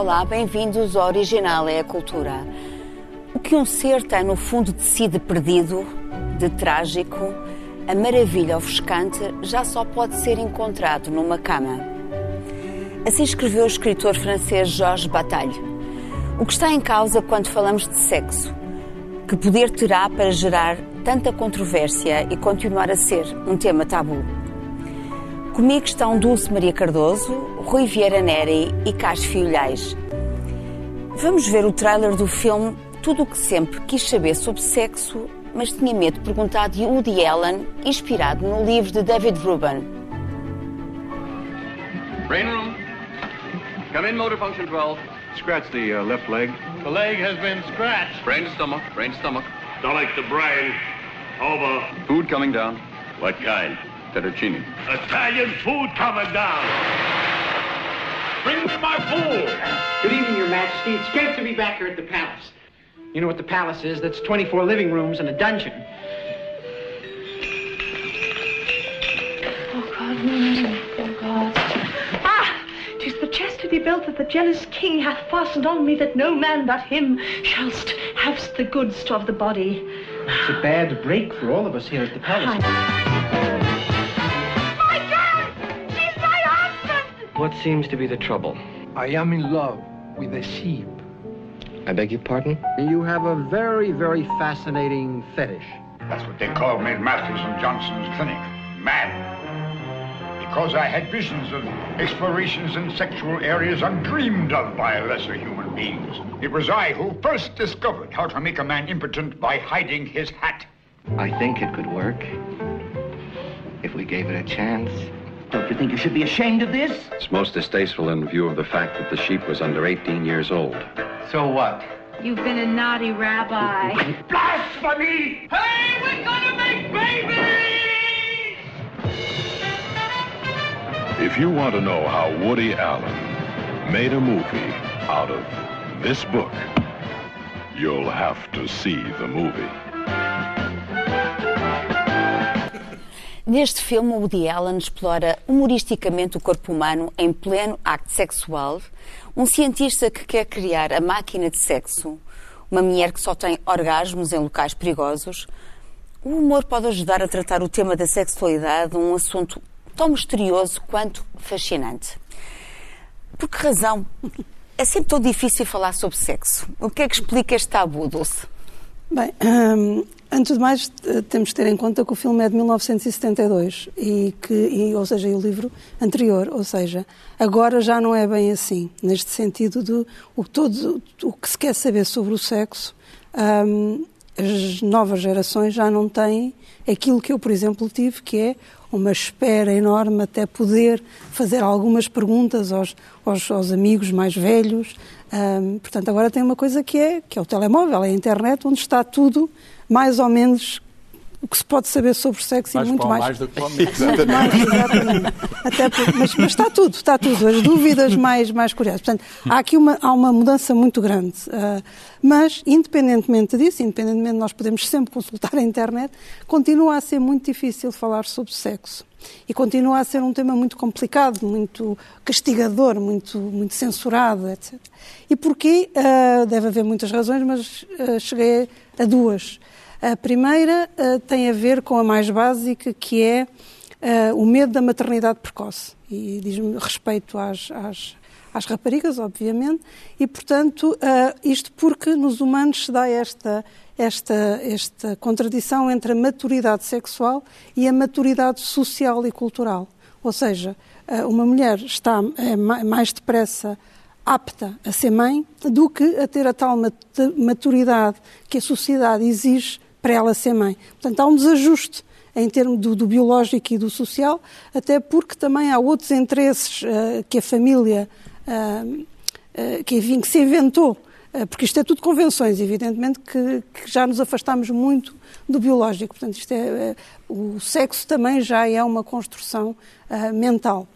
Olá, bem-vindos ao Original é a Cultura. O que um ser tem no fundo de si de perdido, de trágico, a maravilha ofuscante já só pode ser encontrado numa cama. Assim escreveu o escritor francês Georges Bataille. O que está em causa quando falamos de sexo? Que poder terá para gerar tanta controvérsia e continuar a ser um tema tabu? Comigo estão Dulce Maria Cardoso, Rui Vieira Neri e Cássio Filhais. Vamos ver o trailer do filme Tudo o que sempre quis saber sobre sexo, mas tinha medo de perguntar de Woody Allen, inspirado no livro de David Rubin. Brain room. Come in, motor function 12. Scratch the uh, left leg. The leg has been scratched. Brain to stomach, brain to stomach. Stomach to brain. Over. Food coming down. What kind? Fettuccine. Italian food coming down. Bring me my food. Good evening, Your Majesty. It's great to be back here at the palace. You know what the palace is? That's 24 living rooms and a dungeon. Oh God, no, no oh God. Ah! Tis the chastity belt that the jealous king hath fastened on me that no man but him shallst have the goods of the body. It's a bad break for all of us here at the palace. My What seems to be the trouble? I am in love with a sheep. I beg your pardon? You have a very, very fascinating fetish. That's what they called me at Matthews and Johnson's clinic. Mad. Because I had visions of explorations in sexual areas undreamed of by lesser human beings. It was I who first discovered how to make a man impotent by hiding his hat. I think it could work. If we gave it a chance. Don't you think you should be ashamed of this? It's most distasteful in view of the fact that the sheep was under 18 years old. So what? You've been a naughty rabbi. Blasphemy! Hey, we're gonna make babies! If you want to know how Woody Allen made a movie out of this book, you'll have to see the movie. Neste filme, Woody Allen explora humoristicamente o corpo humano em pleno acto sexual. Um cientista que quer criar a máquina de sexo, uma mulher que só tem orgasmos em locais perigosos. O humor pode ajudar a tratar o tema da sexualidade, um assunto tão misterioso quanto fascinante. Por que razão é sempre tão difícil falar sobre sexo? O que é que explica este tabu, Dulce? Bem, hum, antes de mais, temos de ter em conta que o filme é de 1972, e que, e, ou seja, e o livro anterior, ou seja, agora já não é bem assim, neste sentido de o, todo, o que se quer saber sobre o sexo, hum, as novas gerações já não têm aquilo que eu, por exemplo, tive, que é uma espera enorme até poder fazer algumas perguntas aos, aos, aos amigos mais velhos. Um, portanto, agora tem uma coisa que é, que é o telemóvel, é a internet, onde está tudo mais ou menos o que se pode saber sobre sexo mais e muito mais. mais do que mais, exatamente. Até por, mas, mas, está tudo, está tudo. As dúvidas mais, mais curiosas. Portanto, há aqui uma, há uma mudança muito grande. Uh, mas, independentemente disso, independentemente de nós podemos sempre consultar a internet, continua a ser muito difícil falar sobre sexo. E continua a ser um tema muito complicado, muito castigador, muito, muito censurado, etc. E porquê? Uh, deve haver muitas razões, mas uh, cheguei a duas. A primeira uh, tem a ver com a mais básica, que é uh, o medo da maternidade precoce. E diz-me respeito às, às, às, raparigas, obviamente, e, portanto, uh, isto porque nos humanos se dá esta, esta, esta contradição entre a maturidade sexual e a maturidade social e cultural. Ou seja, uma mulher está é, mais depressa apta a ser mãe do que a ter a tal maturidade que a sociedade exige para ela ser mãe. Portanto, há um desajuste em termos do, do biológico e do social, até porque também há outros interesses uh, que a família, uh, uh, que, enfim, que se inventou, porque isto é tudo convenções, evidentemente que, que, já nos afastamos muito do biológico. Portanto, isto é, o sexo também já é uma construção mental.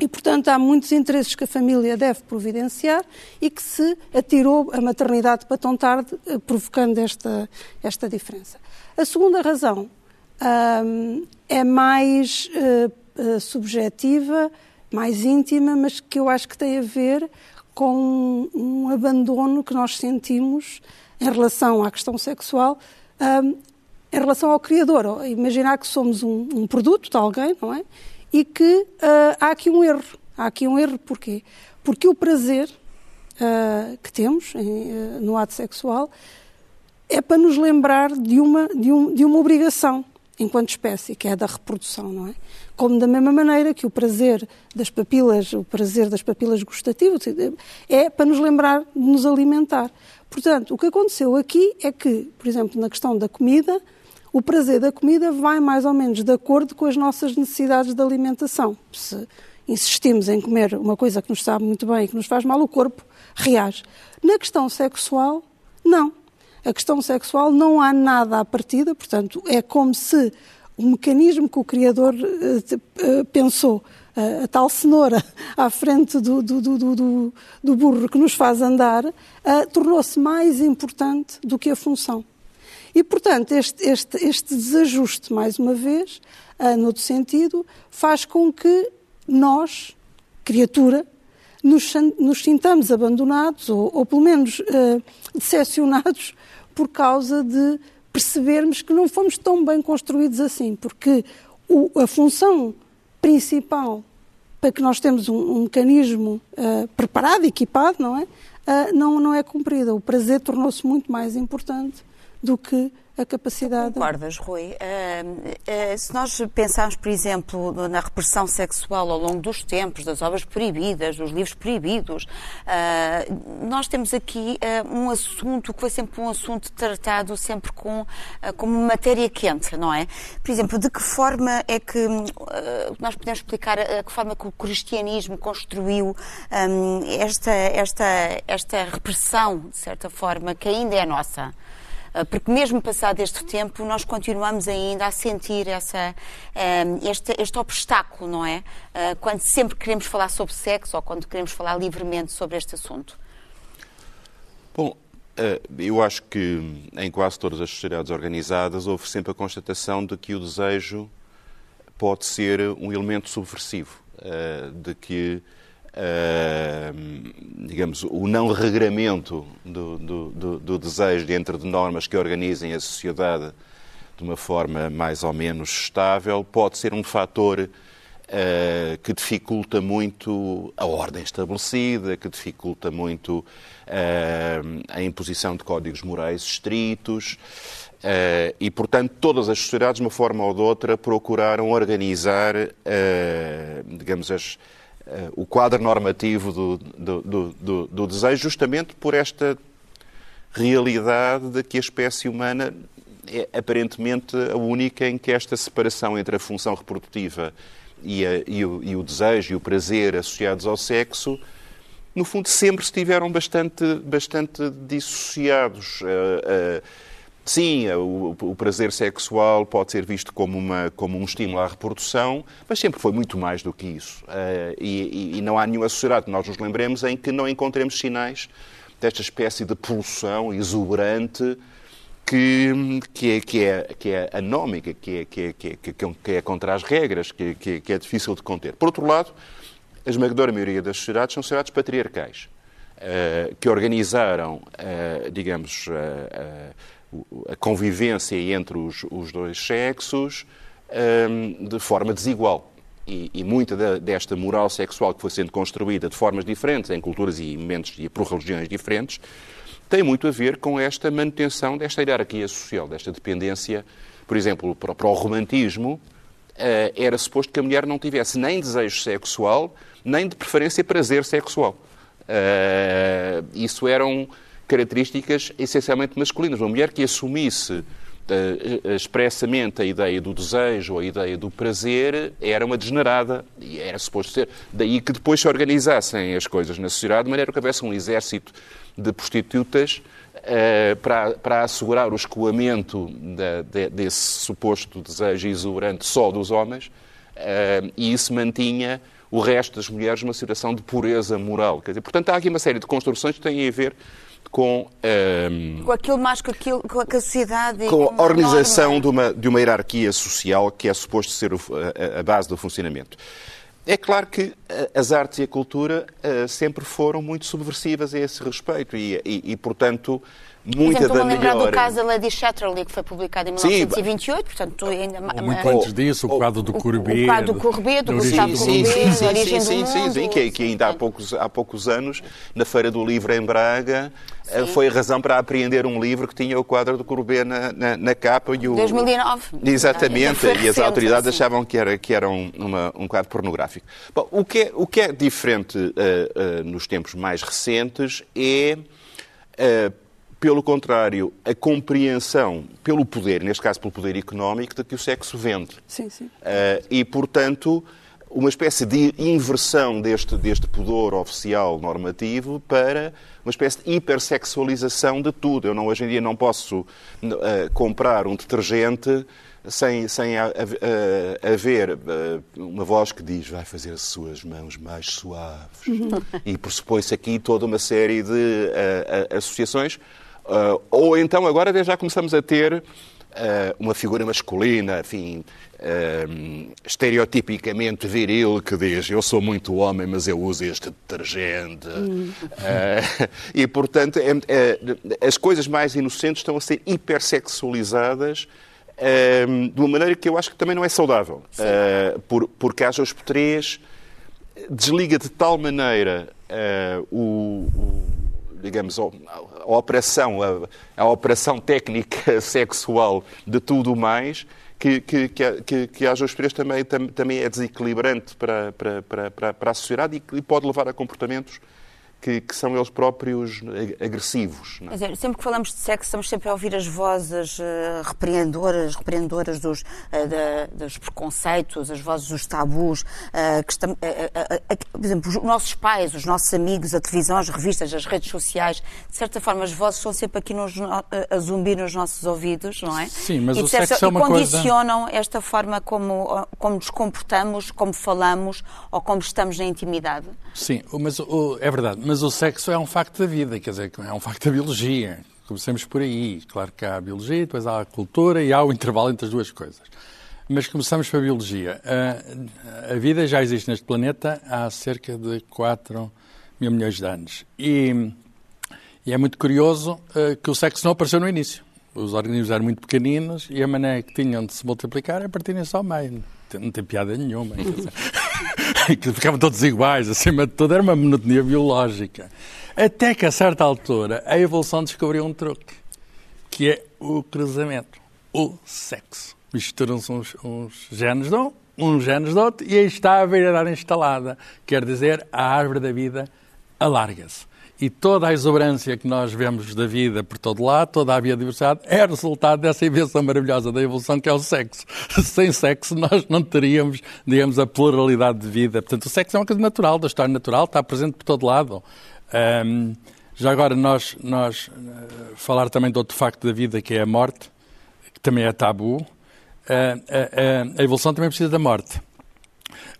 E, portanto, há muitos interesses que a família deve providenciar e que se atirou a maternidade para tão tarde, eh, provocando esta, esta diferença. A segunda razão hum, é mais uh, subjetiva, mais íntima, mas que eu acho que tem a ver com um, abandono que nós sentimos em relação à questão sexual, um, em relação ao criador. Imaginar que somos um, um produto de alguém, não é? E que uh, há aqui um erro. Há aqui um erro porquê? Porque o prazer uh, que temos em, uh, no ato sexual é para nos lembrar de uma, de, um, de uma obrigação enquanto espécie, que é a da reprodução, não é? Como da mesma maneira que o prazer das papilas, o prazer das papilas gustativas, é para nos lembrar de nos alimentar. Portanto, o que aconteceu aqui é que, por exemplo, na questão da comida, o prazer da comida vai mais ou menos de acordo com as nossas necessidades de alimentação. Se insistimos em comer uma coisa que nos sabe muito bem e que nos faz mal, o corpo reage. Na questão sexual, não. A questão sexual não há nada à partida, portanto, é como se o mecanismo que o Criador uh, pensou, uh, a tal cenoura à frente do, do, do, do burro que nos faz andar, uh, tornou-se mais importante do que a função. E, portanto, este, este, este desajuste, mais uma vez, uh, no outro sentido, faz com que nós, criatura, nos, nos sintamos abandonados ou, ou pelo menos uh, decepcionados por causa de percebermos que não fomos tão bem construídos assim, porque o, a função principal para que nós temos um, um mecanismo uh, preparado, equipado, não é? Uh, não, não é cumprida. O prazer tornou-se muito mais importante do que a capacidade. Concordas, Rui? Uh, uh, se nós pensarmos, por exemplo, na repressão sexual ao longo dos tempos, das obras proibidas, dos livros proibidos, uh, nós temos aqui um assunto que foi sempre um assunto tratado sempre com, como matéria quente, não é? Por exemplo, de que forma é que nós podemos explicar a que forma que o cristianismo construiu um, esta, esta, esta repressão, de certa forma, que ainda é nossa? Ah, porque mesmo passado este tempo, nós continuamos ainda a sentir essa, ah, este, este obstáculo, não é? Ah, quando sempre queremos falar sobre sexo ou quando queremos falar livremente sobre este assunto. Bom, eu acho que em quase todas as sociedades organizadas houve sempre a constatação de que o desejo pode ser um elemento subversivo, de que Uh, digamos, o não regramento do, do, do, do, desejo dentro de normas que organizem a sociedade de uma forma mais ou menos estável pode ser um fator uh, que dificulta muito a ordem estabelecida, que dificulta muito uh, a imposição de códigos morais estritos. e, portanto, todas as sociedades, de uma forma ou de outra, procuraram organizar, digamos, as, o quadro normativo do, do, do, do, desejo, justamente por esta realidade de que a espécie humana é aparentemente a única em que esta separação entre a função reprodutiva e, a, e, o, e o, desejo e o prazer associados ao sexo, no fundo, sempre estiveram bastante, bastante dissociados. Uh, uh, Sim, o, o, prazer sexual pode ser visto como, uma, como um estímulo à reprodução, mas sempre foi muito mais do que isso. Uh, e, e, não há nenhuma sociedade nós nos lembremos em que não encontremos sinais desta espécie de pulsão exuberante que, que, é, que, é, que é anómica, que é, que, é, que, é, que é contra as regras, que, que, que é difícil de conter. Por outro lado, a esmagadora maioria das sociedades são sociedades patriarcais, uh, que organizaram, uh, digamos, a convivência entre os, os dois sexos um, de forma desigual. E, e muita desta moral sexual que foi sendo construída de formas diferentes, em culturas e momentos e por religiões diferentes, tem muito a ver com esta manutenção desta hierarquia social, desta dependência. Por exemplo, para, para o romantismo, uh, era suposto que a mulher não tivesse nem desejo sexual, nem de preferência prazer sexual. Uh, isso eram características essencialmente masculinas. Uma mulher que assumisse uh, expressamente a ideia do desejo ou a ideia do prazer era uma degenerada e era suposto ser. Daí que depois se organizassem as coisas na sociedade de maneira que houvesse um exército de prostitutas uh, para, para assegurar o escoamento da, de, desse suposto desejo exuberante só dos homens uh, e isso mantinha o resto das mulheres numa situação de pureza moral. Quer dizer, portanto, há aqui uma série de construções que têm a ver com... Um, com aquilo mais com, aquilo, com a sociedade... Com, com a organização de uma, de uma hierarquia social que é suposto ser o, a, a, base do funcionamento. É claro que eh, as artes e a cultura uh, sempre foram muito subversivas a esse respeito e, e, e portanto, muita Exemplo, da me lembrar melhor... do caso da Lady Chatterley, que foi publicado em 1928, portanto, tu ainda... Ou muito antes disso, o quadro do Courbet. O quadro do Courbet, do Gustavo Courbet, Sim, sim, sim, origem sim, do sim, mundo. sim, que, que ainda há poucos, há poucos anos, na Feira do Livro em Braga, eh, foi a razão para apreender um livro que tinha o quadro do Courbet na, na, na capa. E o... 2009. Exatamente, e as autoridades assim. achavam que era, que era um, uma- um quadro pornográfico. Bom, o, que é, o que é diferente eh, eh, nos tempos mais recentes é, eh, pelo contrário, a compreensão pelo poder, neste caso pelo poder económico, de que o sexo vende. Sim, sim. Eh, e, portanto, uma espécie de inversão deste, deste pudor oficial normativo para uma espécie de hipersexualização de tudo. Eu não, hoje em dia não posso eh, comprar um detergente sem, sem ha- ha- haver eh, uma voz que diz vai fazer as suas mãos mais suaves. e pressupõe-se aqui toda uma série de associações. Eh, ou então agora já começamos a ter eh, uma figura masculina, enfim, eh, estereotipicamente viril, que diz eu sou muito homem, mas eu uso este detergente. Eh, e, portanto, é- é- as coisas mais inocentes estão a ser hipersexualizadas de uma maneira que eu acho que também não é saudável. Por, porque haja os três desliga de tal maneira o, o- digamos, a, operação, a, a operação técnica sexual de tudo mais, que, que, que, que, três também, tam- também é desequilibrante para, para, para, para, para a sociedade e, e pode levar a comportamentos que, que são eles próprios ag- agressivos. não é? Quer dizer, sempre que falamos de sexo, estamos sempre a ouvir as vozes eh, repreendedoras, repreendedoras dos, eh, da- dos preconceitos, as vozes dos tabus, eh, que estamos, eh, por exemplo, os nossos pais, os nossos amigos, a televisão, as revistas, as redes sociais, de certa forma as vozes estão sempre aqui nos no- a- zumbir nos nossos ouvidos, não é? Sim, mas e, o certa- sexo é e uma coisa- condicionam esta forma como, como nos comportamos, como falamos ou como estamos na intimidade. Sim, mas é verdade. Mas o sexo é um facto da vida, quer dizer, é um facto da biologia. Comecemos por aí. Claro que há a biologia, depois há a cultura e há o intervalo entre as duas coisas. Mas começamos pela biologia. A, a vida já existe neste planeta há cerca de 4 mil milhões de anos. E, e é muito curioso eh, que o sexo não apareceu no início. Os organismos eram muito pequeninos e a maneira que tinham de se multiplicar é partirem-se ao meio. Não tem piada nenhuma. que ficavam todos iguais, acima de tudo, era uma monotonia biológica. Até que, a certa altura, a evolução descobriu um truque, que é o cruzamento, o sexo. Misturam-se uns, uns genes de um, uns genes de outro, e aí está a variedade instalada. Quer dizer, a árvore da vida alarga-se. E toda a exuberância que nós vemos da vida por todo lado, toda a biodiversidade, é resultado dessa invenção maravilhosa da evolução que é o sexo. Sem sexo nós não teríamos, digamos, a pluralidade de vida. Portanto, o sexo é uma coisa natural, da história natural, está presente por todo lado. Ahm, já agora nós, nós eh, falar também de outro facto da vida que é a morte, que também é tabu. Ah, ah, ah, a evolução também precisa da morte.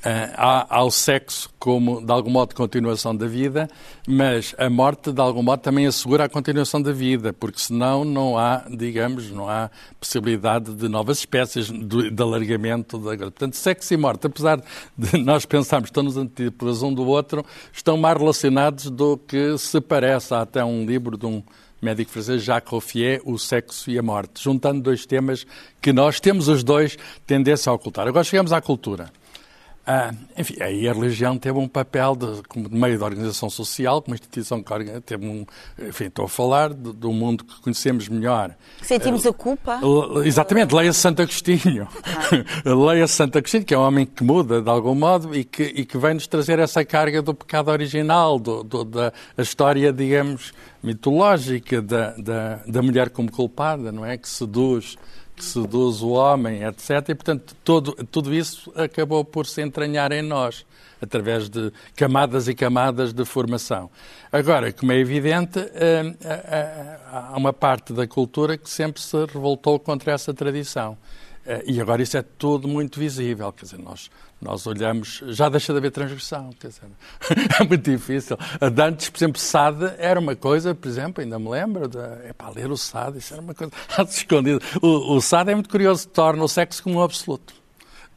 Ah, há, há o sexo como, de algum modo, continuação da vida, mas a morte, de algum modo, também assegura a continuação da vida, porque senão não há, digamos, não há possibilidade de novas espécies, de, de alargamento. Da... Portanto, sexo e morte, apesar de nós pensarmos que estão nos antípodas um do outro, estão mais relacionados do que se parece. Há até um livro de um médico francês, Jacques Roffier, o sexo e a morte, juntando dois temas que nós temos os dois tendência a ocultar. Agora chegamos à cultura. Ah, enfim, aí a religião teve um papel de, como de meio de organização social, como instituição que teve um, enfim, estou a falar do, do mundo que conhecemos melhor. Sentimos a culpa? L- Exatamente, leia Santo Agostinho. leia Santo Agostinho, que é um homem que muda de algum modo e que, e que vem nos trazer essa carga do pecado original, do, do- da história, digamos, mitológica da, da, da mulher como culpada, não é? Que seduz, que seduz o homem, etc. E, portanto, todo, tudo isso acabou por se entranhar em nós, através de camadas e camadas de formação. Agora, como é evidente, hum, há- há há uma parte da cultura que sempre se revoltou contra essa tradição. Eh, E agora isso é tudo muito visível, quer dizer, nós, nós olhamos, já deixa de haver transgressão, quer dizer, é muito difícil. De Antes, por exemplo, Sade era uma coisa, por exemplo, ainda me lembro, de, é para ler o Sade, isso era uma coisa escondida. O, o Sade é muito curioso, torna o sexo como um absoluto.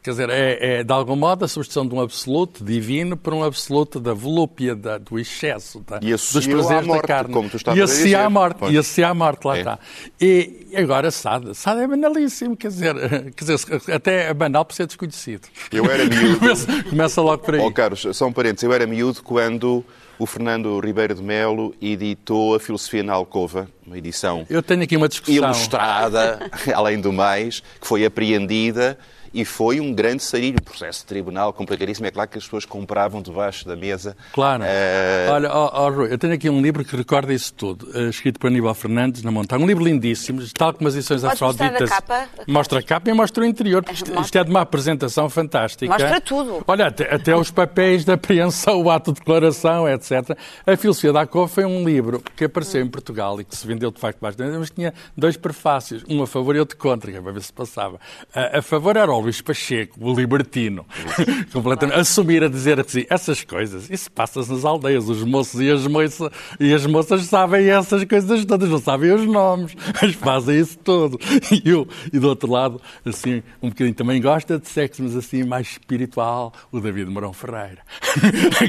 Quer dizer, é, é, de algum modo a substituição de um absoluto divino por um absoluto da volúpia, da, do excesso, da, E dos prazeres morte, da carne. como tu e a associa dizer. à morte, Pois. e associa à morte, lá É. está. E agora Sade, Sade é banalíssimo, quer dizer, quer dizer, até é banal por ser desconhecido. Eu era miúdo. começa, começa logo por aí. Ó Carlos, só um parênteses. Eu era miúdo quando o Fernando Ribeiro de Melo editou a Filosofia na Alcova, uma edição Eu tenho aqui uma discussão. ilustrada, além do mais, que foi apreendida e foi um grande sarilho, um processo de tribunal complicadíssimo. É claro que as pessoas compravam debaixo da mesa. Claro. eh, Olha, ó, ó, Rui, eu tenho aqui um livro que recorda isso tudo, eh, escrito por Aníbal Fernandes na montanha. Um livro lindíssimo, tal como as edições afroditas. capa? Mostra a capa e mostra o interior. Isto, isto é de uma apresentação fantástica. Mostra tudo. Olha, até, até os papéis de apreensão, o ato de declaração, etc. A Filosofia da Cova foi um livro que apareceu em Portugal e que se vendeu de facto bastante, mas tinha dois prefácios, um a favor e outro contra, que é para ver se passava. A, a favor era o Luís Pacheco, o libertino, completamente, assumir a dizer assim, essas coisas, isso passa-se nas aldeias, os moços e as, moças, e as moças sabem essas coisas todas, não sabem os nomes, mas fazem isso tudo. E, eu, e do outro lado, assim, um bocadinho também gosta de sexo, mas assim, mais espiritual, o David Morão Ferreira,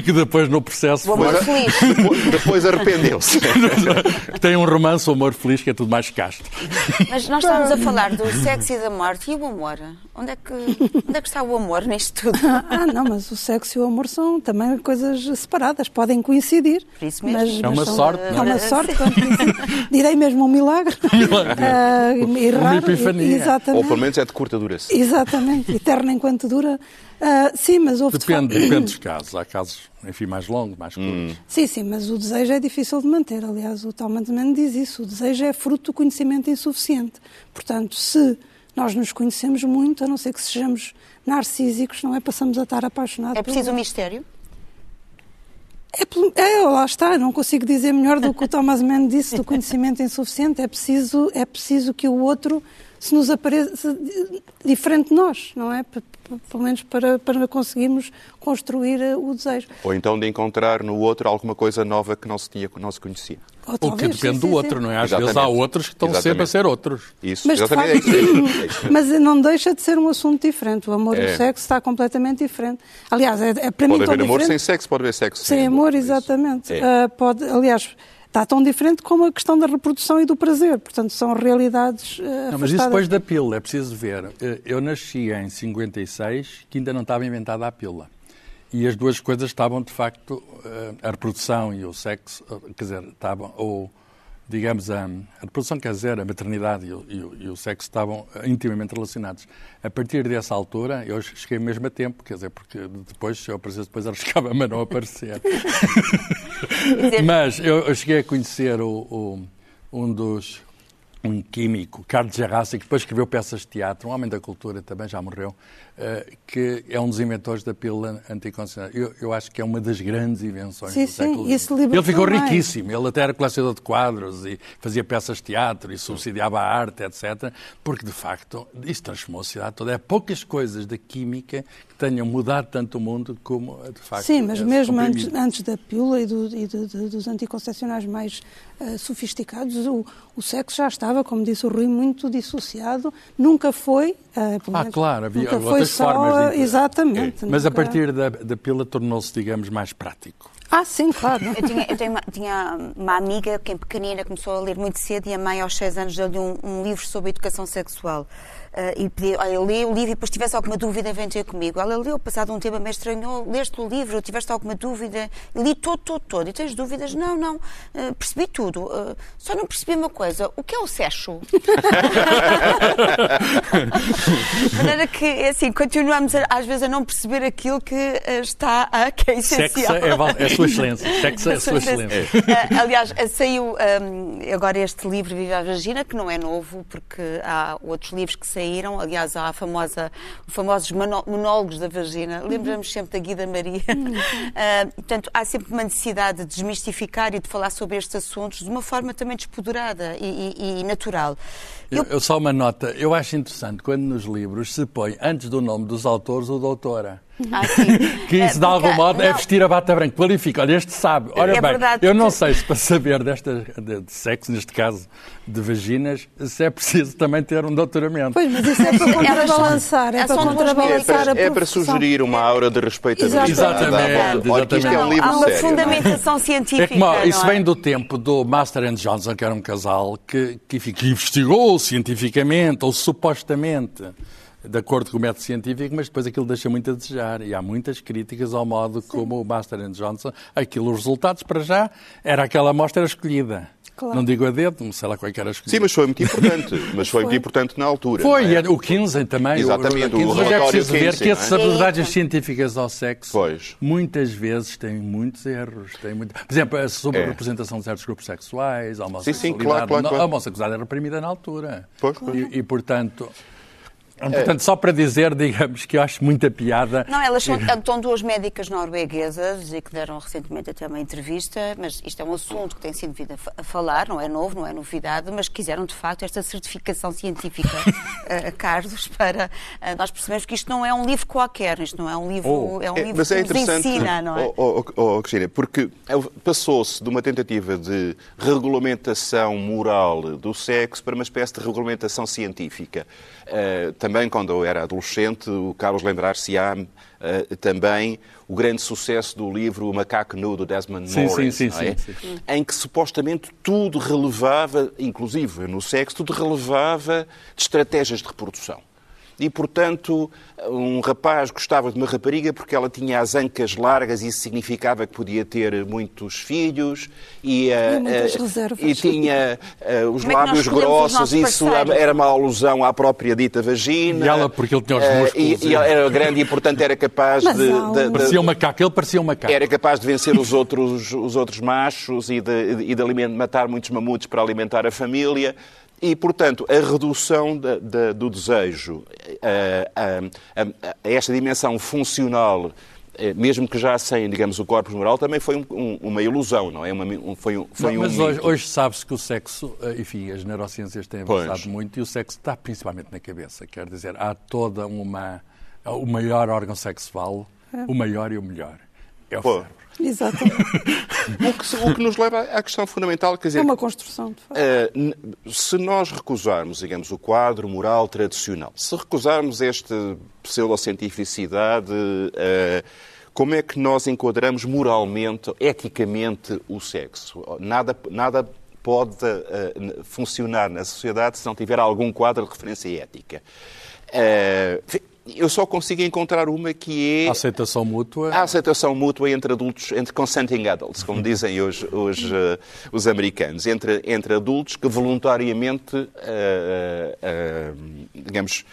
que depois no processo O amor foi- feliz. depois, depois arrependeu-se. tem um romance, o amor feliz, que é tudo mais casto. Mas nós estávamos a falar do sexo e da morte e o amor. Onde é que, onde é que está o amor nisto tudo? Ah, não, mas o sexo e o amor são também coisas separadas, podem coincidir. Por isso mesmo. Mas, É uma são- sorte, É não é? uma sorte, direi mesmo um milagre. Ah, e Uma epifania. Ou Exatamente. pelo menos é de curta duração. Exatamente, eterno enquanto dura. Ah, sim, mas houve de Depende, facto- depende dos casos. Há casos, enfim, mais longos, mais curtos. Sim, sim, mas o desejo é difícil de manter. Aliás, o Talman diz isso. O desejo é fruto do conhecimento insuficiente. Portanto, se nós nos conhecemos muito, a não ser que sejamos narcísicos, não é? Passamos a estar apaixonados. É preciso um mistério? É, é, lá está, não consigo dizer melhor do que o Thomas Mann disse do conhecimento insuficiente. É preciso, é preciso que o outro se nos apareça diferente de nós, não é? Pelo menos para, para conseguirmos construir eh, o desejo. Ou então de encontrar no outro alguma coisa nova que não se, tinha, não se conhecia. Ou O que talvez, depende sim, do outro, sim. não é? Às Exatamente. vezes há outros que estão Exatamente. sempre a ser outros. Isso, Mas, de exatamente. facto, é isso. É mas não deixa de ser um assunto diferente. O amor e É. o sexo está completamente diferente. Aliás, é, é para Pode mim tão haver amor sem diferente. sexo, pode haver sexo Sem amor, por isso. exatamente. É. Ah, pode, aliás, está tão diferente como a questão da reprodução e do prazer. Portanto, são realidades ah, Não, mas isso depois da pílula, é preciso ver. Eh, Eu nasci em 56, que ainda não estava inventada a pílula. E as duas coisas estavam, de facto, eh, a reprodução e o sexo, eh, quer dizer, estavam, ou, digamos, a, a reprodução, quer dizer, a maternidade e o, e o- e o sexo estavam eh, intimamente relacionados. A partir dessa altura, eu cheguei mesmo a tempo, quer dizer, porque depois, se eu aparecesse, depois arriscava-me a não aparecer. Mas eu, eu cheguei a conhecer o, um dos um químico, Carlos Gerrassi, que depois escreveu peças de teatro, um homem da cultura também, já morreu, eh, que é um dos inventores da pílula anticoncepcional. Eu, eu acho que é uma das grandes invenções Sim, do sim, século esse XX. livro Ele ficou também. riquíssimo, ele até era colecionador de quadros e fazia peças de teatro e subsidiava a arte, etc. Porque, de facto, isso transformou a sociedade toda. Há poucas coisas da química que tenham mudado tanto o mundo como, de facto, Sim, mas mesmo antes, comprimido. antes da pílula e, do- e de- de- dos anticoncepcionais mais ah, sofisticados, o, o sexo já estava, como disse o Rui, muito dissociado. Nunca foi. ah, pelo Ah, claro, havia nunca foi outras só, formas de... Exatamente. Mas a nunca- partir da, da pílula tornou-se, digamos, mais prático. Ah, sim, claro. Eu tinha, eu tenho uma, tinha uma amiga que, em pequenina, começou a ler muito cedo e a mãe, aos seis anos, deu-lhe um, um livro sobre educação sexual. Ah, e pedi, olha, lê o livro e depois tivesse alguma dúvida, vem ter comigo. Ela leu, passado um tempo, me estranhou, leste o livro, tiveste alguma dúvida? Li todo, todo, todo. E tens dúvidas? Não, não, ah, percebi tudo. Ah, só não percebi uma coisa, o que é o sexo? De maneira que, é assim, continuamos a- às vezes a não perceber aquilo que está, ah, que é Sexo essencial. é, val- é a sua excelência. Sexo é a sua excelência. Aliás, saiu ah, agora este livro Viva a Vagina, que não é novo, porque há outros livros que saíram. Aliás, há a famosa, os famosos monólogos da vagina. Lembramos sempre da Guida Maria. Ah, portanto, há sempre uma necessidade de desmistificar e de falar sobre estes assuntos de uma forma também despoderada e, e- e natural. Eu, eu só uma nota. Eu acho interessante quando nos livros se põe, antes do nome dos autores, o doutora. Ah, sim. que isso de É, algum porque- modo é não. vestir a bata branca. Qualifica. Olha, este sabe. Olha É bem, verdade, eu não sei se para saber desta, de, de sexo, neste caso, de vaginas, se é preciso também ter um doutoramento. Pois, mas isso é para contrabalançar, é para duas É contrabalançar para, é para sugerir uma aura de respeitabilidade. Exatamente. Olha, isto é um Exatamente. livro Há uma sério. não é? fundamentação científica. É como, isso é? vem do tempo do Master and Johnson, que era um casal que, que, enfim, que investigou cientificamente, ou supostamente, de acordo com o método científico, mas depois aquilo deixa muito a desejar. E há muitas críticas ao modo como o Master and Johnson, aquilo, os resultados, para já, era aquela amostra escolhida. Claro. Não digo a dedo, não sei lá qual é que era escolhida. Sim, mas foi muito importante. Mas foi, muito importante na altura. Foi, é? e o Kinsey também. Exatamente, o Kinsey, mas é relatório preciso ver Kinsey, que essas é? abordagens científicas ao sexo Pois. muitas vezes têm muitos erros. Têm muito... Por exemplo, a sobre É. a representação de certos grupos sexuais, a Sim, homossexualidade. sim, claro, claro, Não, claro. A homossexualidade era reprimida na altura. Pois, pois. E, e, portanto... Portanto, só para dizer, digamos, que eu acho muita piada. Não, elas são, estão duas médicas norueguesas e que deram recentemente até uma entrevista, mas isto é um assunto que tem sido vindo a, fa- a falar, não é novo, não é novidade, mas quiseram de facto esta certificação científica, eh, Carlos, para eh, nós percebermos que isto não é um livro qualquer, isto não é um livro, Oh. é um É, livro é que nos interessante, ensina, não é? oh, oh, oh, oh, Cristina, porque passou-se de uma tentativa de regulamentação moral do sexo para uma espécie de regulamentação científica. Eh, também quando eu era adolescente, o Carlos lembrar-se-á eh, também o grande sucesso do livro O Macaco Nu, do Desmond Sim, Morris, sim, sim, é? sim, sim. em que supostamente tudo relevava, inclusive no sexo, tudo relevava de estratégias de reprodução. E, portanto, um rapaz gostava de uma rapariga porque ela tinha as ancas largas e isso significava que podia ter muitos filhos e, eh, muitas eh, reservas. e tinha eh, os Como é que nós lábios os grossos, isso parceiros? era uma alusão à própria dita vagina. E ela, porque ele tinha os Eh, músculos, E, e ela era grande e, portanto, era capaz de, de- de- Parecia um macaco, ele parecia um macaco. era capaz de vencer os outros, os outros machos e de, e de aliment- matar muitos mamutos para alimentar a família. E, portanto, a redução da- da- do desejo eh, a, a- a esta dimensão funcional, eh, mesmo que já sem, digamos, o corpo moral, também foi um- um- uma ilusão, não é? Uma, um- foi um, foi Não, um mas hoje, hoje sabe-se que o sexo, eh, enfim, as neurociências têm Pois. avançado muito e o sexo está principalmente na cabeça. Quer dizer, há toda uma. O maior órgão sexual, o maior e o melhor. É o Pô. cérebro. Exatamente. O que, o que nos leva à questão fundamental, quer dizer, É uma construção, de facto. Uh, se nós recusarmos, digamos, o quadro moral tradicional, se recusarmos esta pseudocientificidade, uh, como é que nós enquadramos moralmente, eticamente, o sexo? Nada, nada pode uh, funcionar na sociedade se não tiver algum quadro de referência ética. Uh, enfim, eu só consigo encontrar uma que é A aceitação mútua. a aceitação mútua entre adultos, entre consenting adults, como dizem hoje, hoje, eh, os americanos, entre, entre adultos que voluntariamente, eh, eh, digamos,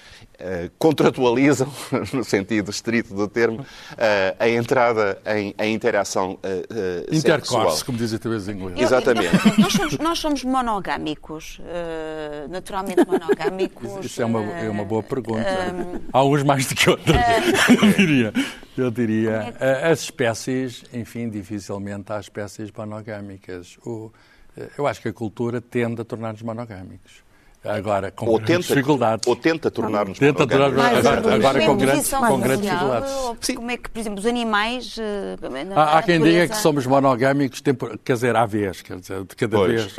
contratualizam, no sentido estrito do termo, eh, a entrada em, em interação eh, eh, Intercourse, sexual. como dizem talvez em inglês. Eu- Exatamente. eu- nós, somos, nós somos monogâmicos, eh, naturalmente monogâmicos. Isso é uma, é uma boa eh, pergunta. ehm, Há uns mais do que outros. Eu diria. Eu diria. eh, As espécies, enfim, dificilmente há espécies monogâmicas. O- eh, eu acho que a cultura tende a tornar-nos monogâmicos. Agora, com Ou grandes tenta, dificuldades. ou tenta tornar-nos Tenta tornar agora, agora com grandes, com grandes dificuldades. ou Como é que, por exemplo, os animais. eh, Há, há quem diga que somos monogâmicos, tempor- quer dizer, à vez, quer dizer, de cada Pois. vez.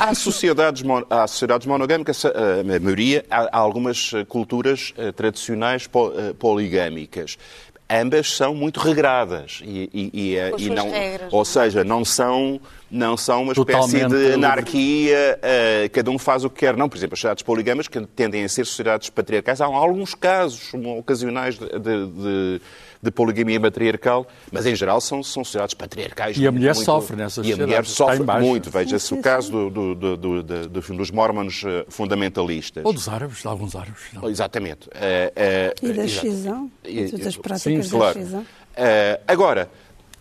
Há, há sociedades, mon- há sociedades monogâmicas, a, a maioria, há, há algumas eh, culturas eh, tradicionais po- eh, poligâmicas. Ambas são muito regradas e, e- e, eh, e suas não, regras, ou não é? seja, não são não são uma espécie de anarquia, eh, cada um faz o que quer. Não, por exemplo, as sociedades poligamas que tendem a ser sociedades patriarcais. Há alguns casos um, ocasionais de, de- de- de poligamia matriarcal, mas em geral são, são sociedades patriarcais. E a mulher muito- sofre nessas E a mulher sofre muito. Veja-se o caso do- do- do- do- do- do- dos mormons eh, fundamentalistas. Ou dos árabes, de alguns árabes. não. Exatamente. Eh, eh, E da exato. excisão, E- das práticas sim, da claro. Eh, agora,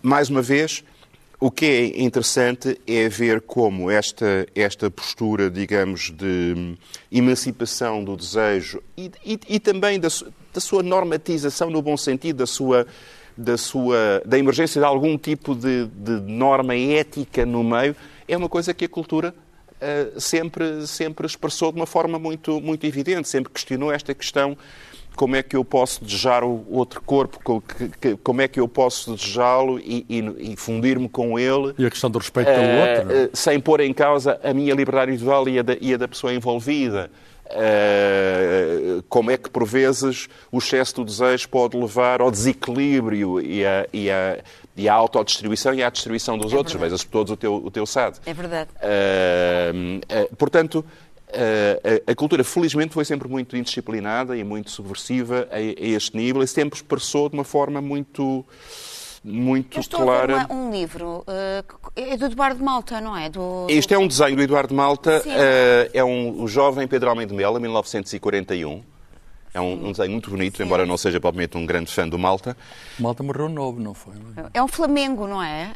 mais uma vez, o que é interessante é ver como esta, esta postura, digamos, de emancipação do desejo e, e- e também da, da sua normatização no bom sentido, da sua da sua da emergência de algum tipo de, de norma ética no meio, é uma coisa que a cultura eh, sempre sempre expressou de uma forma muito muito evidente, sempre questionou esta questão como é que eu posso desejar o outro corpo, como é que eu posso desejá-lo e, e, e fundir-me com ele. E a questão do respeito pelo uh, outro. Uh, sem pôr em causa a minha liberdade individual e a da, e a da pessoa envolvida. Uh, como é que, por vezes, o excesso do desejo pode levar ao desequilíbrio e à, e a, e a autodistribuição e à distribuição dos é outros. Vejas todos o teu, o teu SAD. É verdade. portanto, Uh, a, a, cultura, felizmente, foi sempre muito indisciplinada e muito subversiva a, a, este nível e sempre expressou de uma forma muito, muito Eu estou clara. A ver um, um livro, uh, é do Eduardo Malta, não é? Do, Este é um desenho do Eduardo Malta, uh, é um, o jovem Pedro Almeida de Melo, 1941. É um, um, desenho muito bonito, Sim. embora não seja provavelmente um grande fã do Malta. Malta morreu novo, não foi? É um Flamengo, não é?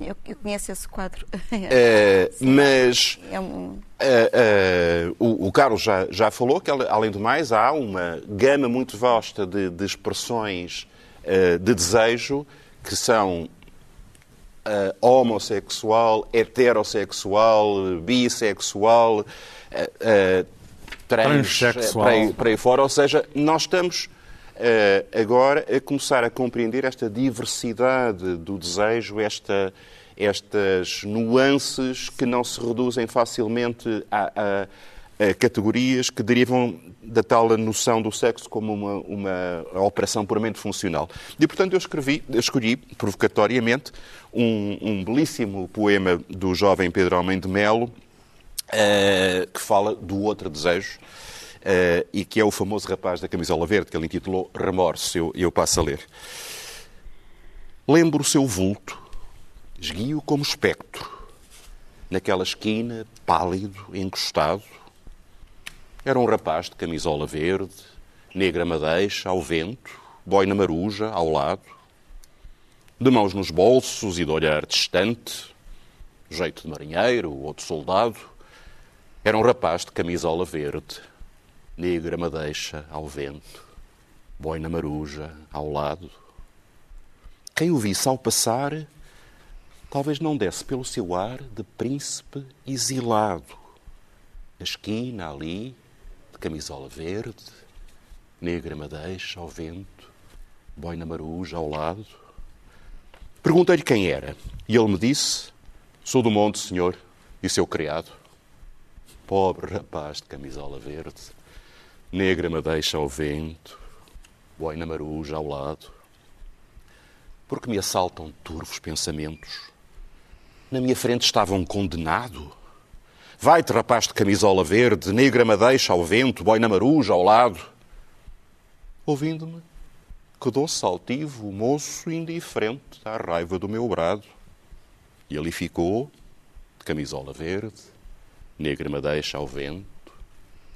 eu, eu, conheço esse quadro. É, mas é um... uh, uh, o, o, Carlos já, já falou que, além do mais, há uma gama muito vasta de, de expressões uh, de desejo que são homossexual, heterossexual, bissexual trans para aí, para aí fora. Ou seja, nós estamos uh, agora a começar a compreender esta diversidade do desejo, esta, estas nuances que não se reduzem facilmente a, a, a categorias que derivam da tal noção do sexo como uma, uma operação puramente funcional. E, portanto, eu, escrevi, eu escolhi, provocatoriamente, um, um belíssimo poema do jovem Pedro Almeida de Melo, uh, que fala do outro desejo, uh, e que é o famoso rapaz da camisola verde, que ele intitulou Remorso. Eu, eu passo a ler. Lembro o seu vulto, esguio como espectro, naquela esquina, pálido, encostado. Era um rapaz de camisola verde, negra madeixa, ao vento, boina maruja, ao lado, de mãos nos bolsos e de olhar distante, jeito de marinheiro ou de soldado, era um rapaz de camisola verde, negra madeixa ao vento, boina maruja ao lado. Quem o visse ao passar, talvez não desse pelo seu ar de príncipe exilado. Na esquina, ali, de camisola verde, negra madeixa ao vento, boina maruja ao lado. Perguntei-lhe quem era, e ele me disse: Sou do monte, senhor, e seu criado. Pobre rapaz de camisola verde, negra madeixa ao vento, boina maruja ao lado. Porque me assaltam turvos pensamentos? Na minha frente estava um condenado. Vai-te, rapaz de camisola verde, negra madeixa ao vento, boina maruja ao lado. Ouvindo-me, quedou-se altivo moço indiferente à raiva do meu brado. E ali ficou, de camisola verde, negra madeixa ao vento,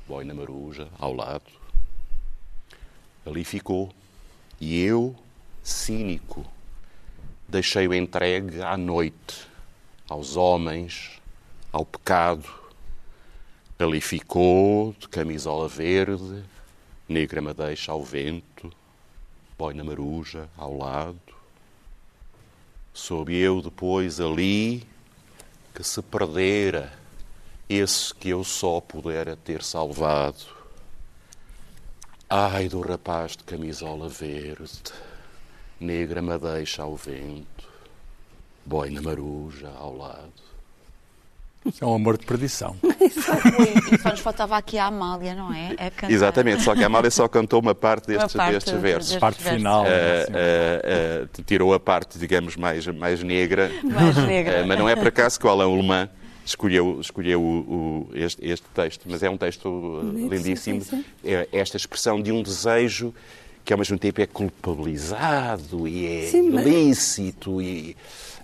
boina maruja ao lado. Ali ficou. E eu, cínico, deixei-o entregue à noite, aos homens, ao pecado. Ali ficou, de camisola verde, negra madeixa ao vento, boina maruja ao lado. Soube eu depois ali que se perdera esse que eu só pudera ter salvado. Ai do rapaz de camisola verde, negra madeixa ao vento, boina maruja ao lado. Isso é um amor de perdição. e só nos faltava aqui a Amália, não é? Exatamente, só que a Amália só cantou uma parte destes, uma parte destes versos. Destes parte final. Uh, uh, uh, tirou a parte, digamos, mais, mais negra. Mais negra. mas não é por acaso que o Alain Alemã escolheu, escolheu o, o, este, este, texto, mas é um texto uh, lindíssimo. Sim, sim. É esta expressão de um desejo que ao mesmo tempo é culpabilizado e é sim, ilícito mas... e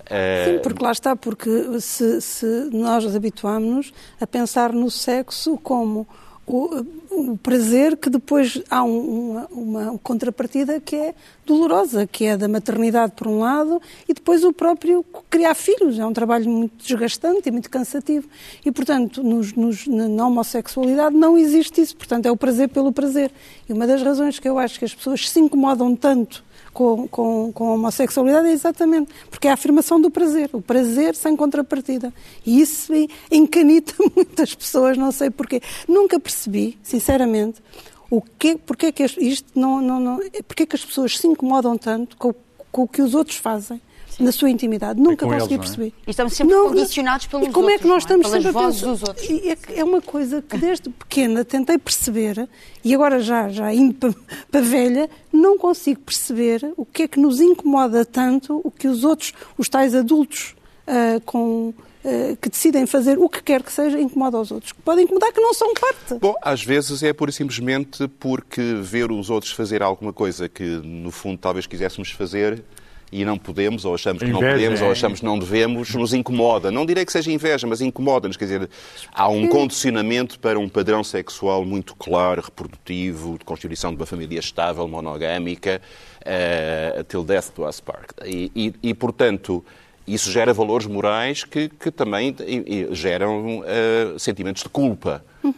uh... Sim, porque lá está, porque se, se nós habituámos-nos a pensar no sexo como o, o prazer que depois há um, uma, uma, contrapartida que é dolorosa, que é da maternidade por um lado e depois o próprio criar filhos. É um trabalho muito desgastante e muito cansativo. E, portanto, nos, nos, na homossexualidade não existe isso. Portanto, é o prazer pelo prazer. E uma das razões que eu acho que as pessoas se incomodam tanto com, com, com a homossexualidade é exatamente porque é a afirmação do prazer, o prazer sem contrapartida. E isso encanita muitas pessoas, não sei porquê. Nunca percebi, sinceramente, O que, porque é que isto não, não, não, porque é que as pessoas se incomodam tanto com, com o que os outros fazem? Na sua intimidade. Nunca com consegui eles, não é? perceber. E estamos sempre condicionados pelos E como é que nós outros, não é? estamos sempre a pensar? dos outros. E É, é uma coisa que desde pequena tentei perceber e agora já, já indo para, para velha, não consigo perceber o que é que nos incomoda tanto o que os outros, os tais adultos ah, com, ah, que decidem fazer o que quer que seja, incomoda aos outros. Que podem incomodar que não são parte. Bom, às vezes é pura e simplesmente porque ver os outros fazer alguma coisa que, no fundo, talvez quiséssemos fazer e não podemos, ou achamos que não podemos, ou é. achamos que não devemos, nos incomoda. Não direi que seja inveja, mas incomoda-nos. Quer dizer, há um condicionamento para um padrão sexual muito claro, reprodutivo, de constituição de uma família estável, monogâmica, uh, till death do us part. E, e, e, portanto, isso gera valores morais que, que também e- e geram uh, sentimentos de culpa. Uh,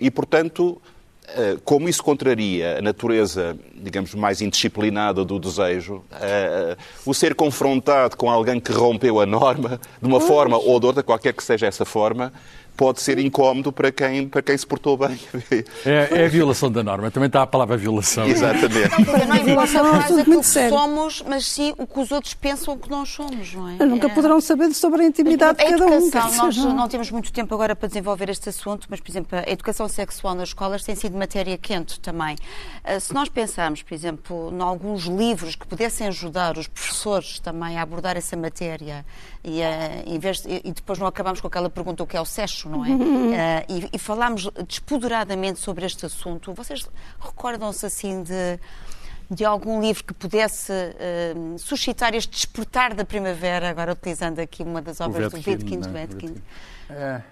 e, portanto, como isso contraria a natureza, digamos, mais indisciplinada do desejo, uh, o ser confrontado com alguém que rompeu a norma, de uma forma ou de outra, qualquer que seja essa forma, pode ser incómodo para quem, para quem se portou bem. É, é a violação da norma. Também está a palavra violação. Exatamente. Porque não importa Violação é um mais assunto aquilo muito que sério. somos, mas sim o que os outros pensam que nós somos, não é? Mas nunca É- poderão saber sobre a intimidade de a cada um. educação, quer dizer, nós não- não temos muito tempo agora para desenvolver este assunto, mas, por exemplo, a educação sexual nas escolas tem sido matéria quente também. Ah, Se nós pensarmos, por exemplo, em alguns livros que pudessem ajudar os professores também a abordar essa matéria e, ah, em vez de- e depois não acabamos com aquela pergunta o que é o sexo, não é? Ah, e, e falámos despoderadamente sobre este assunto. Vocês recordam-se assim de de algum livro que pudesse eh, suscitar este despertar da primavera, agora utilizando aqui uma das O obras do Wittgenstein. é? É.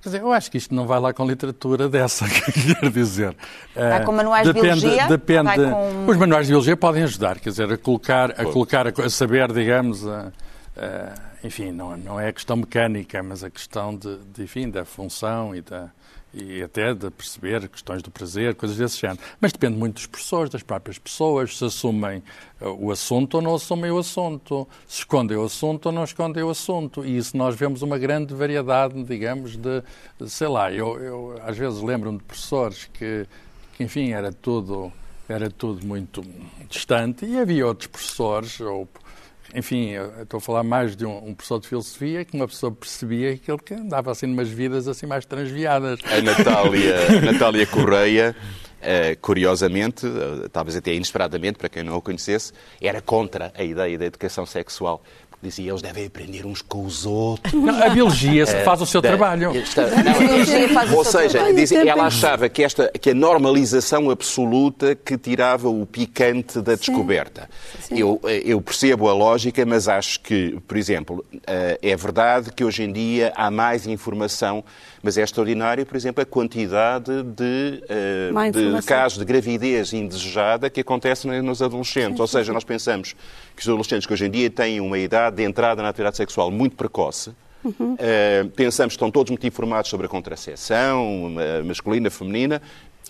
Quer dizer, eu acho que isto não vai lá com literatura dessa, quer dizer. Vai Eh, com manuais de depende, biologia? Depende. Com- Os manuais de biologia podem ajudar, quer dizer, a colocar, a, colocar, a, saber, digamos, a- a- enfim, não, não é a questão mecânica, mas a questão de, de, enfim, da função e, da, e até de perceber questões do prazer, coisas desse género. Mas depende muito dos professores, das próprias pessoas, se assumem eh, o assunto ou não assumem o assunto, se escondem o assunto ou não escondem o assunto. E isso nós vemos uma grande variedade, digamos, de, sei lá, eu, eu às vezes lembro-me de professores que, que, enfim, era tudo, era tudo muito distante e havia outros professores, ou, enfim, estou a falar mais de um, um professor de filosofia que uma pessoa percebia que ele andava assim umas vidas assim mais transviadas. A Natália, Natália Correia, eh, curiosamente, eh, talvez até inesperadamente, para quem não a conhecesse, era contra a ideia da educação sexual. Dizia eles devem aprender uns com os outros. Não, a biologia faz o seu Da- trabalho. Esta- A biologia faz o ou seu seja, dizia- ela achava que, esta, que a normalização absoluta que tirava o picante da descoberta. Eu, eu percebo a lógica, mas acho que, por exemplo, eh, é verdade que hoje em dia há mais informação, mas é extraordinário, por exemplo, a quantidade de, eh, Má de casos de gravidez indesejada que acontecem nos adolescentes. Ou seja, nós pensamos que os adolescentes que hoje em dia têm uma idade de entrada na atividade sexual muito precoce. Uhum. Uh, pensamos que estão todos muito informados sobre a contracepção, uh, masculina, feminina.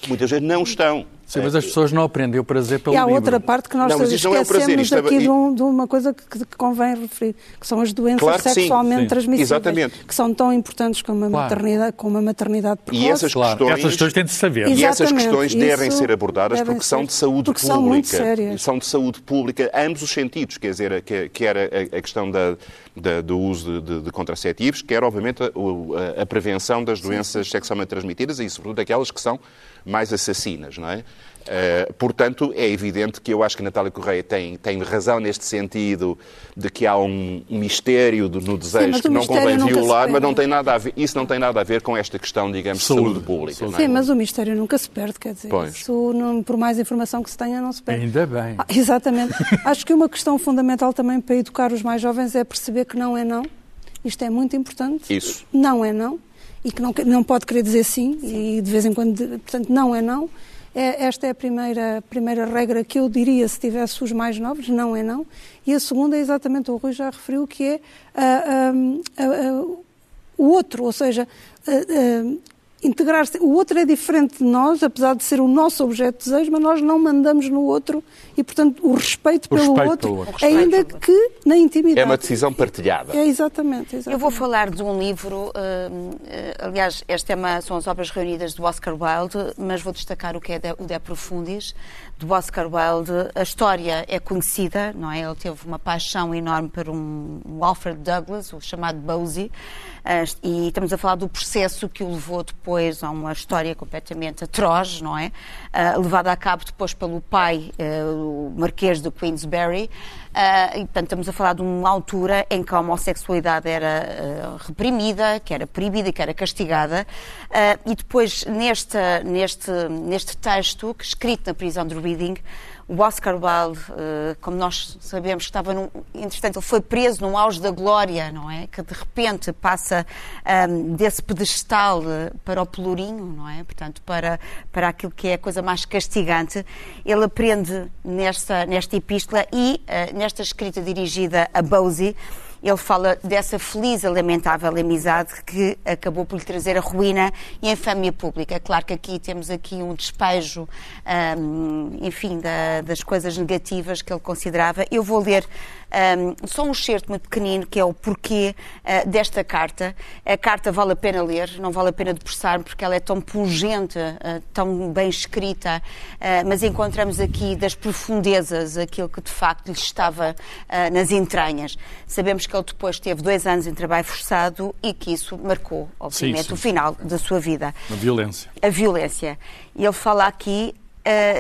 Muitas vezes não estão. Sim, mas as pessoas não aprendem o prazer pelo E há livro. outra parte que nós Não, é prazer, esquecemos é- aqui de, e- um- de uma coisa que, que convém referir, que são as doenças Claro sim, sexualmente sim. transmissíveis, Exatamente. que são tão importantes como a Claro. maternidade, como a maternidade precoce. E essas Claro, questões, essas questões têm de saber. e essas Exatamente, questões devem isso ser abordadas devem porque são ser. de saúde Porque pública. são muito sérias. São de saúde pública, ambos os sentidos, quer dizer, que, que era a, a questão da, da- do uso de, de- de contraceptivos, quer, obviamente, a, a- a prevenção das doenças sexualmente transmitidas e, sobretudo, aquelas que são mais assassinas, não é? Eh, portanto, é evidente que eu acho que a Natália Correia tem, tem razão neste sentido de que há um, um mistério do- no desejo mas que o não convém violar, mas não tem nada a ver, isso não tem nada a ver com esta questão, digamos, de Saúde. saúde pública. não é? Sim, mas o mistério nunca se perde, quer dizer, Pois. isso, não- por mais informação que se tenha, não se perde. Ainda bem. Ah, exatamente. Acho que uma questão fundamental também para educar os mais jovens é perceber que não é não. Isto é muito importante. Isso. Não é não. E que não, não pode querer dizer sim, e de vez em quando, portanto, não é não. É, esta é a primeira, primeira regra que eu diria se tivesse os mais novos, não é não. E a segunda é exatamente, o Rui já referiu, que é ah, ah, ah, o outro, ou seja, integrar-se. O outro é diferente de nós, apesar de ser o nosso objeto de desejo, mas nós não mandamos no outro e, portanto, o respeito, O pelo, respeito outro, pelo outro. ainda que na intimidade. É uma decisão partilhada. É exatamente, exatamente. Eu vou falar de um livro, hum, eh, aliás, esta é uma, são as obras reunidas do Oscar Wilde, mas vou destacar o que é de, o De Profundis, do Oscar Wilde. A história é conhecida, não é? Ele teve uma paixão enorme por um, um Alfred Douglas, o chamado Bosie, eh, e estamos a falar do processo que o levou depois a uma história completamente atroz, não é? Eh, levada a cabo depois pelo pai, eh, o Marquês de Queensberry, Uh, e, portanto, estamos a falar de uma altura em que a homossexualidade era uh, reprimida, que era proibida, que era castigada. Uh, e depois, neste, neste, neste texto, que escrito na prisão de Reading, o Oscar Wilde, como nós sabemos, estava num, entretanto, ele foi preso num auge da glória, não é? Que de repente passa um, desse pedestal para o pelourinho, não é? Portanto, para, para aquilo que é a coisa mais castigante. Ele aprende nesta, nesta epístola e nesta escrita dirigida a Bosie, ele fala dessa feliz e lamentável amizade que acabou por lhe trazer a ruína e a infâmia pública. Claro que aqui temos aqui um despejo, um, enfim, da, das coisas negativas que ele considerava. Eu vou ler um, só um excerto muito pequenino, que é o porquê uh, desta carta. A carta vale a pena ler, não vale a pena depressar porque ela é tão pungente, uh, tão bem escrita, uh, mas encontramos aqui das profundezas aquilo que de facto lhe estava nas entranhas. Sabemos que ele depois teve dois anos em trabalho forçado e que isso marcou, obviamente, sim, sim. o final da sua vida. A violência. A violência. E ele fala aqui,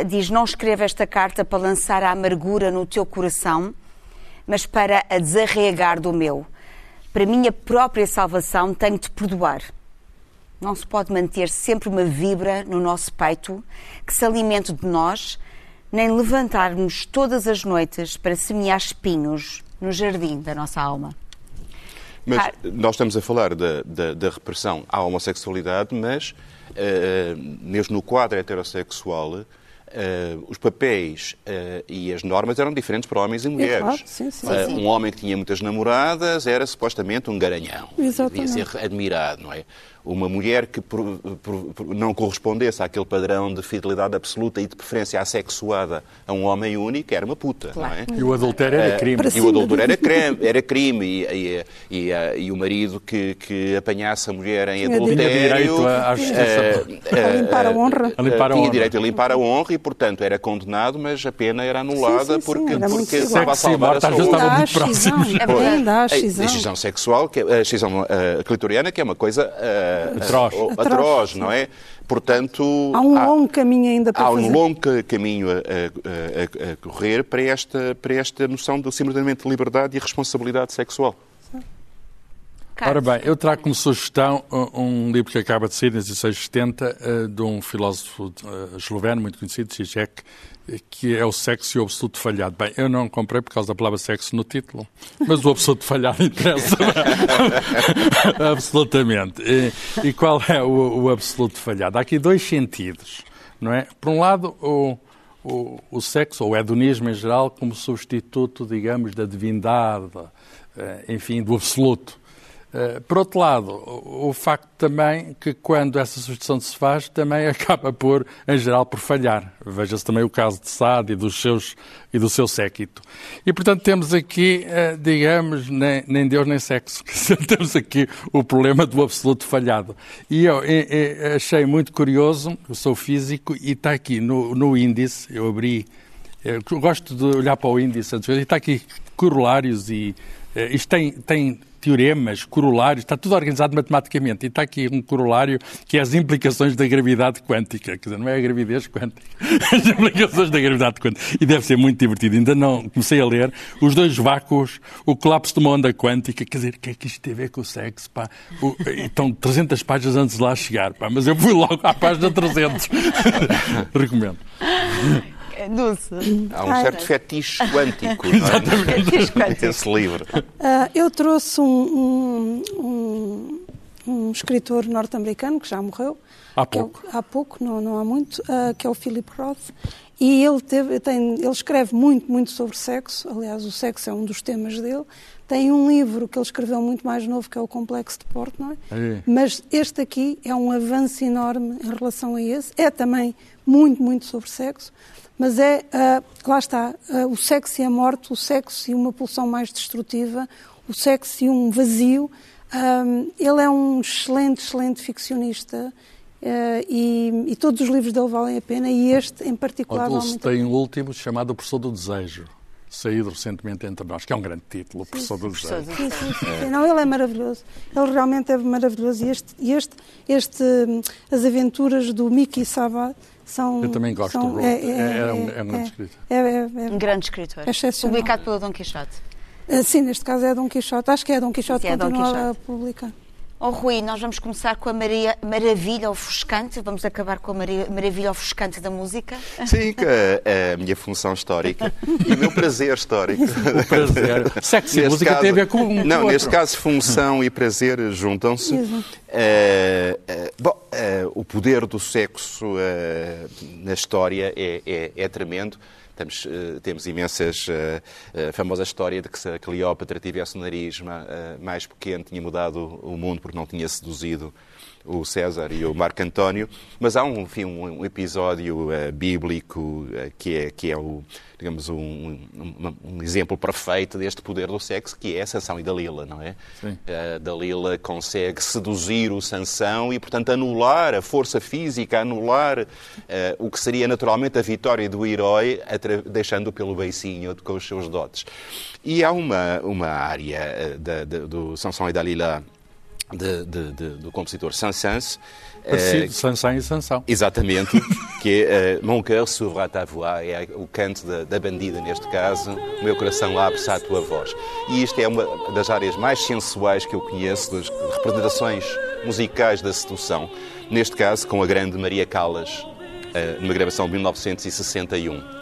diz, não escreva esta carta para lançar a amargura no teu coração, mas para a desarregar do meu. Para minha própria salvação, tenho de perdoar. Não se pode manter sempre uma vibra no nosso peito que se alimente de nós, nem levantarmos todas as noites para semear espinhos no jardim da nossa alma. Mas nós estamos a falar da, da, da repressão à homossexualidade, mas uh, mesmo no quadro heterossexual, Uh, os papéis uh, e as normas eram diferentes para homens e mulheres. É claro, sim, sim, uh, sim. Um homem que tinha muitas namoradas era supostamente um garanhão. Exatamente. Devia ser admirado, não é? Uma mulher que por, por, por não correspondesse àquele padrão de fidelidade absoluta e de preferência assexuada a um homem único era uma puta, claro. não é? E o adultério era crime. E o adultério era crime, era crime e, e, e, e, o marido que, que apanhasse a mulher em Tinha adultério... Tinha direito à justiça. a limpar a honra. A limpar a tinha honra. direito a limpar a honra e, portanto, era condenado, mas a pena era anulada Sim, sim, sim, porque, era muito porque estava a salvar a saúde. Dá muito próximos. É verdade, A excisão. sexual, que é, a excisão uh, clitoriana, que é uma coisa uh, Atroz. Atroz, atroz, não é? Portanto, Há um longo caminho ainda para há fazer. um longo ca- caminho a, a- a- a correr para esta, para esta noção de simultaneamente liberdade e responsabilidade sexual. Ora bem, eu trago como sugestão um livro que acaba de sair, em 1670, eh, de um filósofo eh, esloveno muito conhecido, Zizek, que é o sexo e o absoluto falhado. Bem, eu não comprei por causa da palavra sexo no título, mas o absoluto falhado interessa absolutamente. E, e qual é o, o absoluto falhado? Há aqui dois sentidos, não é? Por um lado, o, o, o sexo, ou o hedonismo em geral, como substituto, digamos, da divindade, eh, enfim, do absoluto. Eh, Por outro lado, o facto também que quando essa substituição se faz, também acaba por, em geral, por falhar. Veja-se também o caso de Sade e, dos seus, e do seu séquito. E, portanto, temos aqui, eh, digamos, nem, nem Deus nem sexo. Temos aqui o problema do absoluto falhado. E eu eh, eh, achei muito curioso, eu sou físico, e está aqui no, no índice, eu abri, eu gosto de olhar para o índice, e está aqui corolários e eh, isto tem, tem teoremas, corolários, está tudo organizado matematicamente. E está aqui um corolário que é as implicações da gravidade quântica. Quer dizer, não é a gravidez quântica, as implicações da gravidade quântica. E deve ser muito divertido. Ainda não comecei a ler os dois vácuos, o colapso de uma onda quântica. Quer dizer, o que é que isto tem a ver com o sexo? Pá? O, e estão 300 páginas antes de lá chegar. Pá? Mas eu fui logo à página 300. Recomendo. Dulce. Há um Ah, certo fetiche quântico é? Nesse livro. Ah, eu trouxe um, um- um- um escritor norte-americano que já morreu. Há pouco. É há pouco, não, não há muito, uh, que é o Philip Roth. E ele, teve, tem, ele escreve muito, muito sobre sexo. Aliás, o sexo é um dos temas dele. Tem um livro que ele escreveu muito mais novo, que é o Complexo de Portnoy. É. Mas este aqui é um avanço enorme em relação a esse. É também muito, muito sobre sexo. Mas é, uh, lá está, uh, o sexo e a morte, o sexo e uma pulsão mais destrutiva, o sexo e um vazio. Um, ele é um excelente, excelente ficcionista Uh, e, e, todos os livros dele valem a pena e este em particular muito tem um último chamado O Professor do Desejo saído recentemente entre nós, que é um grande título, O Professor do Desejo. Sim, sim, sim, Não, ele é maravilhoso. Ele realmente é maravilhoso. E este, este, este As Aventuras do Mickey Saba são... Eu também gosto são, do é, é, é, é, um, é um grande escritor. É, é, um grande escritor. Publicado pelo Dom Quixote. Uh, sim, neste caso é Dom Quixote. Acho que é Dom Quixote que continua Dom Quixote. a publicar. Oh, Rui, nós vamos começar com a Maria, maravilha ofuscante, vamos acabar com a Maria, maravilha ofuscante da música. Sim, que é a minha função histórica e o meu prazer histórico. O prazer. Sexo e música caso, tem a ver com um Não, neste caso, função e prazer juntam-se. Uh, uh, bom, uh, o poder do sexo na história é, é, é tremendo. Temos, uh, temos imensas. Uh, a famosa história de que se a Cleópatra tivesse um nariz mais pequeno, tinha mudado o mundo porque não tinha seduzido o César e o Marco António, mas há um, enfim, um, episódio uh, bíblico uh, que, é, que é o, digamos, um, um, um, exemplo perfeito deste poder do sexo, que é a Sansão e Dalila, não é? Uh, Dalila consegue seduzir o Sansão e, portanto, anular a força física, anular o que seria naturalmente a vitória do herói, deixando-o pelo beicinho com os seus dotes. E há uma, uma área da, da, do Sansão e Dalila de, de, de, do compositor Saint-Saëns. Parecido, uh, Sansan e Sansão. Exatamente, que é uh, Mon cœur s'ouvre à ta voix, é o canto da, da bandida neste caso, o meu coração abre-se à tua voz. E isto é uma das áreas mais sensuais que eu conheço, das representações musicais da sedução, neste caso com a grande Maria Callas, uh, numa gravação de 1961.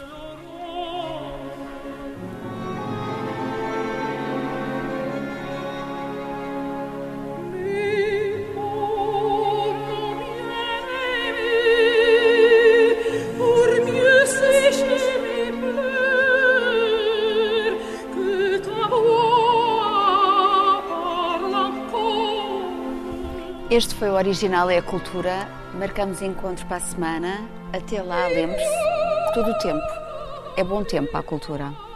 Este foi o Original é a Cultura. Marcamos encontro para a semana. Até lá, lembre-se, todo o tempo é bom tempo para a cultura.